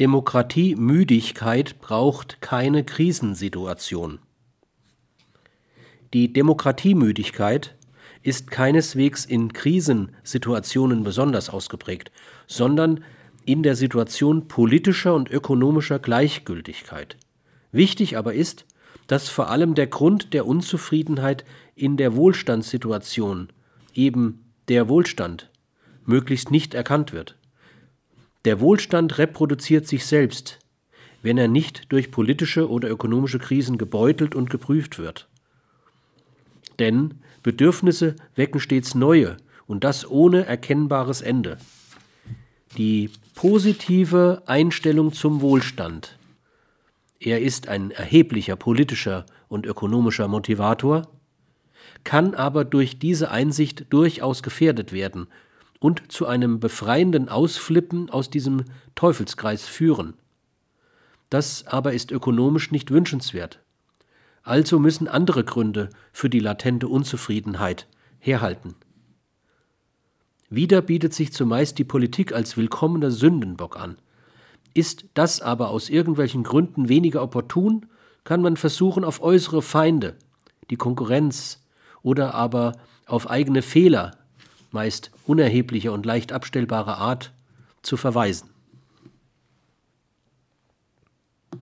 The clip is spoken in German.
Demokratiemüdigkeit braucht keine Krisensituation. Die Demokratiemüdigkeit ist keineswegs in Krisensituationen besonders ausgeprägt, sondern in der Situation politischer und ökonomischer Gleichgültigkeit. Wichtig aber ist, dass vor allem der Grund der Unzufriedenheit in der Wohlstandssituation, eben der Wohlstand, möglichst nicht erkannt wird. Der Wohlstand reproduziert sich selbst, wenn er nicht durch politische oder ökonomische Krisen gebeutelt und geprüft wird. Denn Bedürfnisse wecken stets neue und das ohne erkennbares Ende. Die positive Einstellung zum Wohlstand. Er ist ein erheblicher politischer und ökonomischer Motivator, kann aber durch diese Einsicht durchaus gefährdet werden und zu einem befreienden Ausflippen aus diesem Teufelskreis führen. Das aber ist ökonomisch nicht wünschenswert. Also müssen andere Gründe für die latente Unzufriedenheit herhalten. Wieder bietet sich zumeist die Politik als willkommener Sündenbock an. Ist das aber aus irgendwelchen Gründen weniger opportun, kann man versuchen, auf äußere Feinde, die Konkurrenz oder aber auf eigene Fehler, meist unerheblicher und leicht abstellbarer Art, zu verweisen.